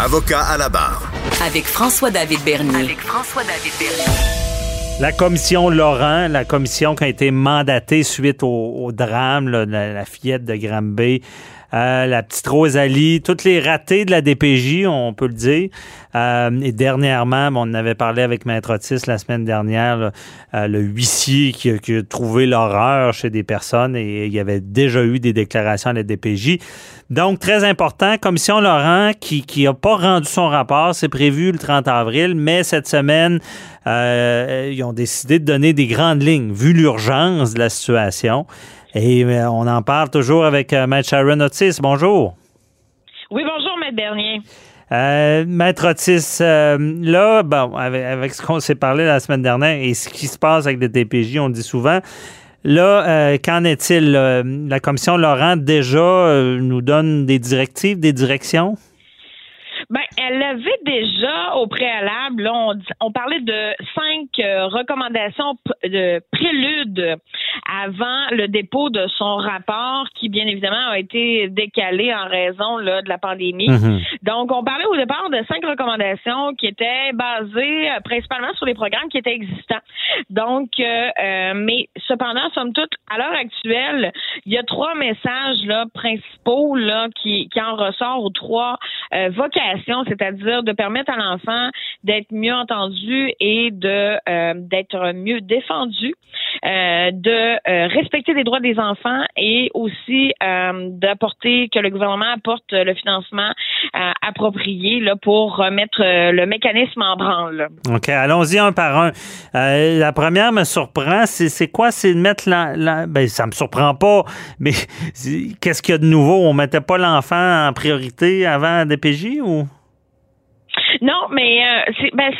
Avocat à la barre. Avec François-David Bernier. Avec François-David Bernier. La commission Laurent, la commission qui a été mandatée suite au, drame, là, la, la, fillette de Granby, euh, la petite Rosalie, toutes les ratés de la DPJ, on peut le dire. Euh, et dernièrement, on avait parlé avec Maître Otis la semaine dernière, euh, le huissier qui a, qui a trouvé l'horreur chez des personnes et il y avait déjà eu des déclarations à la DPJ. Donc, très important, Commission Laurent qui n'a pas rendu son rapport, c'est prévu le 30 avril, mais cette semaine, euh, ils ont décidé de donner des grandes lignes, vu l'urgence de la situation. Et euh, on en parle toujours avec euh, Maître Sharon Otis. Bonjour. Oui, bonjour, Maître Bernier. Euh, Maître Otis, euh, là, bon, avec, avec ce qu'on s'est parlé la semaine dernière et ce qui se passe avec les DPJ, on dit souvent, Là, euh, qu'en est-il? La commission Laurent déjà nous donne des directives, des directions? Ben, elle avait déjà au préalable, là, on, on, parlait de cinq euh, recommandations de prélude avant le dépôt de son rapport, qui bien évidemment a été décalé en raison là, de la pandémie. Mhm. Donc, on parlait au départ de cinq recommandations qui étaient basées euh, principalement sur les programmes qui étaient existants. Donc, euh, mais cependant, somme toute, à l'heure actuelle, il y a trois messages là principaux là qui, qui en ressortent aux trois vocations, c'est-à-dire de permettre à l'enfant d'être mieux entendu et de euh, d'être mieux défendu, euh, de euh, respecter les droits des enfants et aussi d'apporter que le gouvernement apporte le financement approprié là, pour remettre le mécanisme en branle. OK, allons-y un par un. la première me surprend, c'est quoi? C'est de mettre la, la, Ben, ça me surprend pas, mais qu'est-ce qu'il y a de nouveau? On mettait pas l'enfant en priorité avant DPJ ou? Non, mais euh, c'est, ben,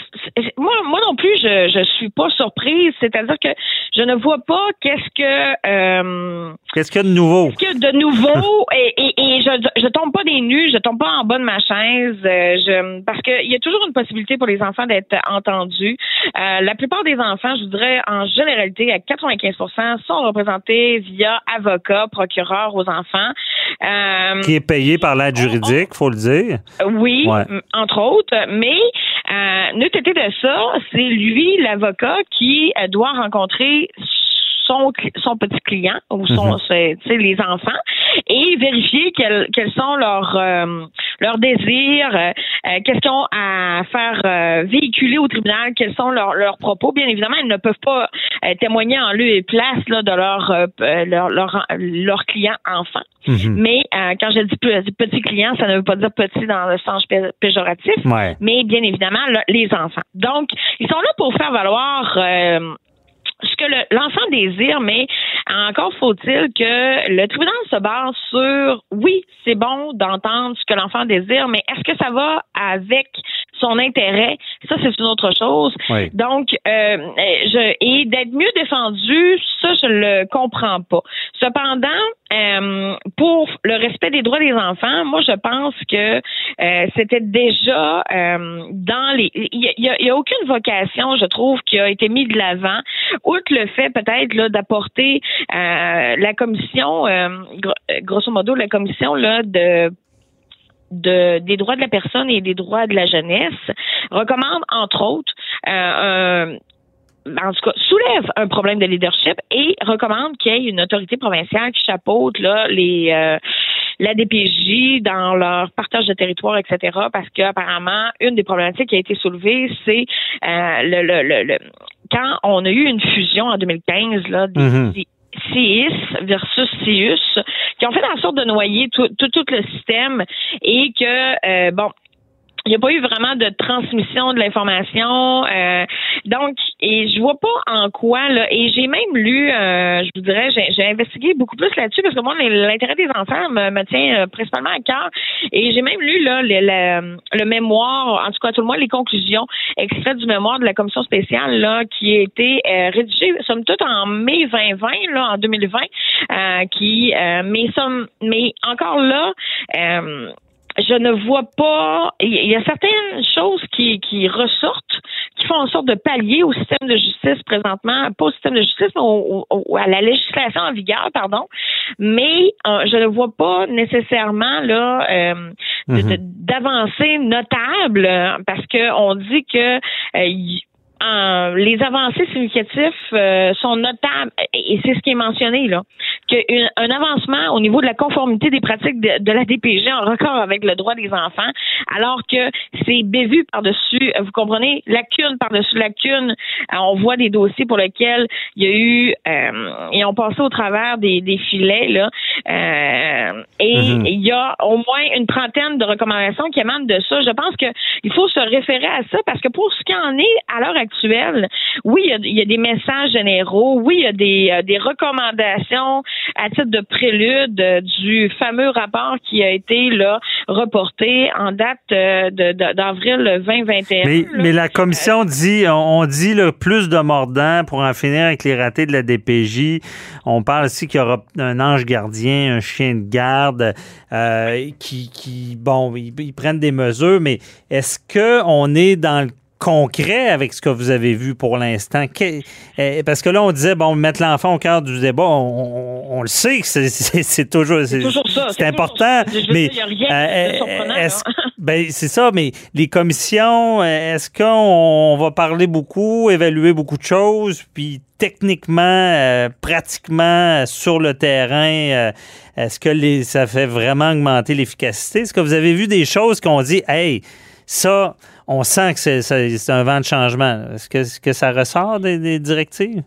moi, moi non plus, je je suis pas surprise. C'est-à-dire que je ne vois pas qu'est-ce que euh, qu'est-ce qu'il y a de nouveau? Qu'est-ce qu'il y a de nouveau? Et, et, et, je je tombe pas des nues, je tombe pas en bas de ma chaise. Euh, je parce qu'il y a toujours une possibilité pour les enfants d'être entendus. Euh, la plupart des enfants, je voudrais en généralité à 95% sont représentés via avocat, procureur aux enfants. Euh, Qui est payé par l'aide juridique, faut le dire. Oui, ouais. entre autres. Mais euh, ne été de ça, c'est lui, l'avocat, qui euh, doit rencontrer son, son petit client ou son, mm-hmm. les enfants et vérifier quels, quels sont leurs euh, leurs désirs, euh, qu'est-ce qu'ils ont à faire euh, véhiculer au tribunal, quels sont leurs, leurs propos? Bien évidemment, ils ne peuvent pas témoigner en lieu et place là, de leur leur, leur, leur client enfant. Mm-hmm. Mais quand je dis petit client, ça ne veut pas dire petit dans le sens péjoratif, ouais. mais bien évidemment là, les enfants. Donc, ils sont là pour faire valoir ce que l'enfant désire, mais encore faut-il que le tribunal se base sur oui, c'est bon d'entendre ce que l'enfant désire, mais est-ce que ça va avec son intérêt? Ça, c'est une autre chose. Oui. Donc, euh, je, et d'être mieux défendu, ça, je le comprends pas. Cependant, euh, pour le respect des droits des enfants, moi, je pense que euh, c'était déjà euh, dans les. Il y, y, a aucune vocation, je trouve, qui a été mise de l'avant, outre le fait peut-être là d'apporter euh, la commission, euh, grosso modo, la commission là de de, des droits de la personne et des droits de la jeunesse recommande entre autres euh, en tout cas, soulève un problème de leadership et recommande qu'il y ait une autorité provinciale qui chapeaute là, les euh, la DPJ dans leur partage de territoire, etc. Parce qu'apparemment, une des problématiques qui a été soulevée, c'est euh, le, le, le, le, quand on a eu une fusion en 2015 là, des, mm-hmm. CIS versus CIUS, qui ont fait en sorte de noyer tout, tout, tout le système et que, euh, bon, il n'y a pas eu vraiment de transmission de l'information. Euh, donc, et je vois pas en quoi, là, et j'ai même lu, euh, je vous dirais, j'ai investigué beaucoup plus là-dessus parce que moi, l'intérêt des enfants me, me tient euh, principalement à cœur. Et j'ai même lu là, le, le, le, mémoire, en tout cas, tout le moins les conclusions extraites du mémoire de la commission spéciale là, qui a été euh, rédigée, somme toute, en mai 2020, là, en 2020, euh, qui, mais, somme, mais encore là, je ne vois pas. Il y a certaines choses qui, qui ressortent, qui font en sorte de pallier au système de justice présentement, pas au système de justice, mais au, au, à la législation en vigueur, pardon. Mais euh, je ne vois pas nécessairement là euh, mhm. d'avancées notables parce que on dit que les avancées significatives euh, sont notables et c'est ce qui est mentionné là qu'un avancement au niveau de la conformité des pratiques de, la DPG en record avec le droit des enfants, alors que c'est bévu par-dessus, vous comprenez, lacune par-dessus lacune. Euh, on voit des dossiers pour lesquels il y a eu, euh, et on passé au travers des, des filets, là, euh, et mm-hmm. il y a au moins une trentaine de recommandations qui émanent de ça. Je pense qu'il faut se référer à ça parce que pour ce qui en est à l'heure actuelle, oui, il y, a, des messages généraux, oui, il y a des, euh, des recommandations à titre de prélude euh, du fameux rapport qui a été là reporté en date euh, d'avril 2021. Mais, mais, la commission dit, on dit le plus de mordants pour en finir avec les ratés de la DPJ. On parle aussi qu'il y aura un ange gardien, un chien de garde euh, qui, qui, bon, ils, ils, prennent des mesures, mais est-ce qu'on est dans le concret avec ce que vous avez vu pour l'instant? Eh, parce que là, on disait, bon, mettre l'enfant au cœur du débat, on, le sait que c'est toujours, c'est important, mais ben, c'est ça, mais les commissions, est-ce qu'on va parler beaucoup, évaluer beaucoup de choses, puis techniquement, euh, pratiquement sur le terrain, euh, est-ce que les, ça fait vraiment augmenter l'efficacité? Est-ce que vous avez vu des choses qu'on dit, hey, ça, on sent que c'est un vent de changement. Est-ce que, que, ça ressort des, directives?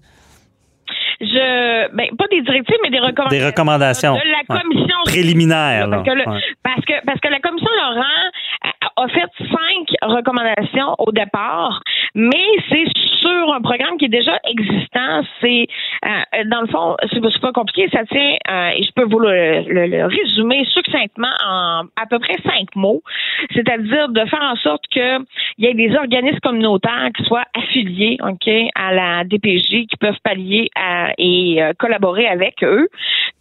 Je, ben, pas des directives, mais des recommandations. Des recommandations. De la commission. Préliminaire. Parce, que parce, que, la commission Laurent a fait cinq recommandations au départ, mais c'est sur un programme qui est déjà existant. C'est euh, dans le fond, c'est pas compliqué. Ça tient, euh, et je peux vous le, résumer succinctement en à peu près cinq mots, c'est-à-dire de faire en sorte que il y ait des organismes communautaires qui soient affiliés, à la DPJ, qui peuvent pallier et euh, collaborer avec eux,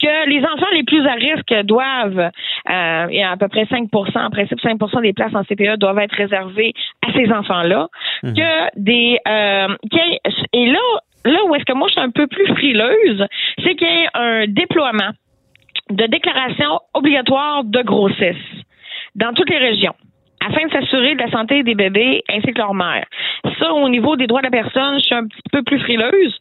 que les enfants les plus à risque doivent, il y a à peu près 5% en principe 5% des places en CPE doivent être réservées à ces enfants-là, mhm. que des et là, là où est-ce que moi je suis un peu plus frileuse, c'est qu'il y a un déploiement de déclaration obligatoire de grossesse dans toutes les régions afin de s'assurer de la santé des bébés ainsi que leur mère. Ça, au niveau des droits de la personne, je suis un petit peu plus frileuse.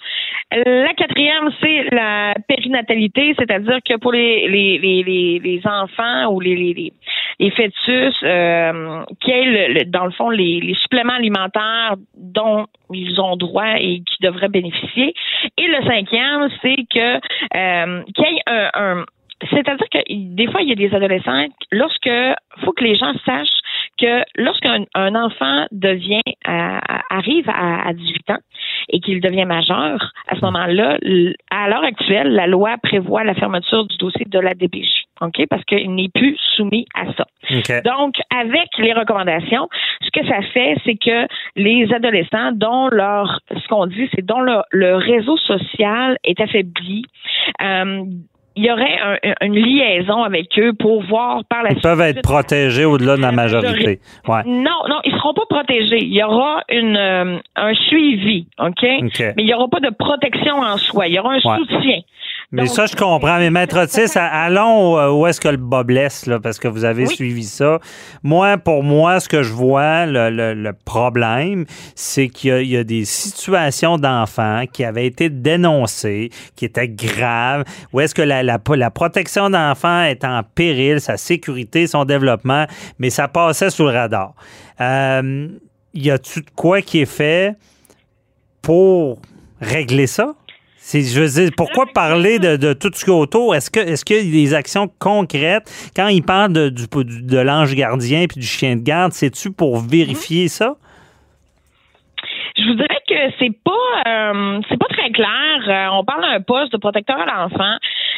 La quatrième, c'est la périnatalité, c'est-à-dire que pour les, les, les, les enfants ou les, les, les fœtus, euh, quels, dans le fond, les, les suppléments alimentaires dont ils ont droit et qui devraient bénéficier. Et le cinquième, c'est que euh, qu'il y ait un, un c'est-à-dire que des fois, il y a des adolescents, lorsque faut que les gens sachent que lorsqu'un un enfant devient euh, arrive à, à, 18 ans et qu'il devient majeur, à ce moment-là, à l'heure actuelle, la loi prévoit la fermeture du dossier de la DPJ. OK? Parce qu'il n'est plus soumis à ça. Donc, avec les recommandations, ce que ça fait, c'est que les adolescents dont leur, ce qu'on dit, c'est dont le, réseau social est affaibli, euh, il y aurait une liaison avec eux pour voir par la suite. Ils peuvent être protégés au-delà de la majorité. Ouais. Non, non, ils seront pas protégés. Il y aura une, euh, un suivi, OK? Mais il n'y aura pas de protection en soi. Il y aura un soutien. Mais ça, je comprends. Mais Maître Otis, allons euh, où est-ce que le bas blesse, là, parce que vous avez suivi ça. Moi, pour moi, ce que je vois, le, le, problème, c'est qu'il y, y, a des situations d'enfants qui avaient été dénoncées, qui étaient graves, où est-ce que la, la, la protection d'enfants est en péril, sa sécurité, son développement, mais ça passait sous le radar. Euh, y a-tu de quoi qui est fait pour régler ça? Je veux dire, pourquoi parler de, tout ce qui est autour? Est-ce que est-ce qu'il y a des actions concrètes? Quand il parle de, du, de l'ange gardien puis du chien de garde, c'est-tu pour vérifier ça? Je vous dirais que c'est pas euh, c'est pas très clair. Euh, on parle d'un poste de protecteur à l'enfant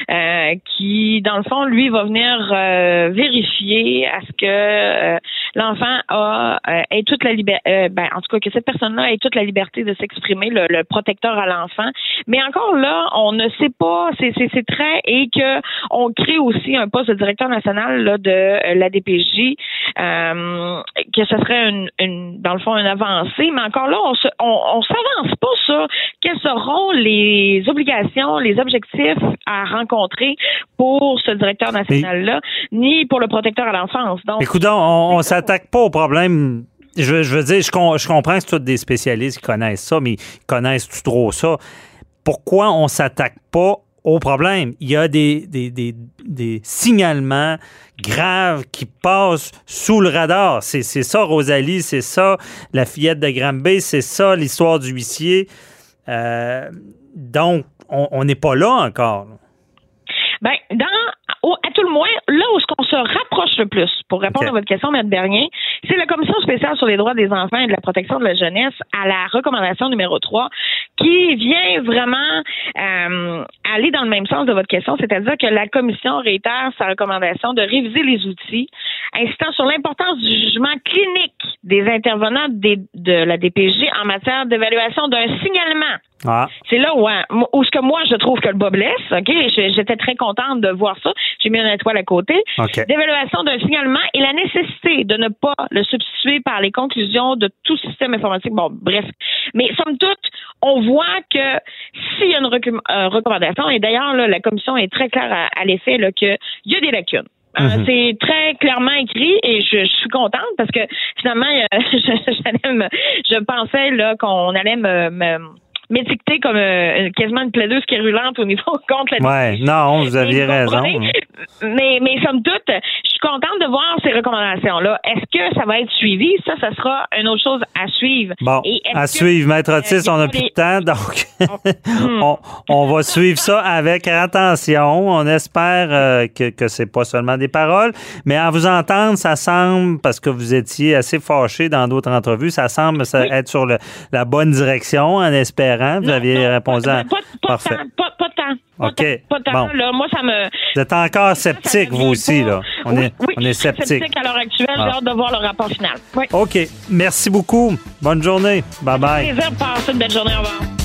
euh, qui, dans le fond, lui, va venir vérifier à ce que l'enfant a ait toute la liberté ben, en tout cas que cette personne-là ait toute la liberté de s'exprimer, le, protecteur à l'enfant. Mais encore là, on ne sait pas, c'est très et que on crée aussi un poste de directeur national là, de la DPJ, que que ce serait une, une, dans le fond une avancée, mais encore là, on se, on, s'avance pas sur quelles seront les obligations, les objectifs à rencontrer pour ce directeur national-là, ni pour le protecteur à l'enfance. Donc, écoute, on, on s'attaque pas au problème je, veux dire, je, comprends que c'est tous des spécialistes qui connaissent ça, mais ils connaissent-tu trop ça? Pourquoi on s'attaque pas au problème? Il y a des, signalements graves qui passent sous le radar. C'est ça, Rosalie, c'est ça, la fillette de Granby, c'est ça, l'histoire du huissier. Euh, donc, on n'est pas là encore. Ben, dans à tout le moins, là où ce qu'on se rapproche le plus, pour répondre à votre question, M. Bernier, c'est la Commission spéciale sur les droits des enfants et de la protection de la jeunesse à la recommandation numéro 3 qui vient vraiment euh, aller dans le même sens de votre question, c'est-à-dire que la Commission réitère sa recommandation de réviser les outils, insistant sur l'importance du jugement clinique des intervenants de la DPJ en matière d'évaluation d'un signalement ah. C'est là où, hein, où, ce que moi je trouve que le bas blesse. Ok, j'étais très contente de voir ça. J'ai mis une étoile à côté. D'évaluation d'un signalement et la nécessité de ne pas le substituer par les conclusions de tout système informatique. Bon, bref. Mais somme toute, on voit que s'il y a une euh, recommandation, et d'ailleurs la commission est très claire à, à l'effet qu'il y a des lacunes. Euh, mhm. C'est très clairement écrit et je, suis contente parce que finalement, je, je pensais là qu'on allait me m'étiqueter comme euh, quasiment une plaideuse quérulente au niveau contre la Ouais, non, vous aviez raison. Mais, mais somme toute, je suis contente de voir ces recommandations-là. Est-ce que ça va être suivi? Ça, ça sera une autre chose à suivre. Bon, à suivre. Maître Otis, on n'a plus de temps, donc on, va suivre ça avec attention. On espère euh, que, que c'est pas seulement des paroles, mais à vous entendre, ça semble, parce que vous étiez assez fâché dans d'autres entrevues, ça semble être sur la bonne direction en espérant vous aviez répondu à. Pas, Parfait. pas, pas, de temps. Pas OK. De, pas de temps. Bon. Là, moi, ça me. Vous êtes encore sceptique, vous aussi, là. On oui, est, oui, on est sceptique. sceptique à l'heure actuelle. J'ai ah. hâte de voir le rapport final. Oui. OK. Merci beaucoup. Bonne journée. Bye bye. plaisir de passer une belle journée. Au revoir.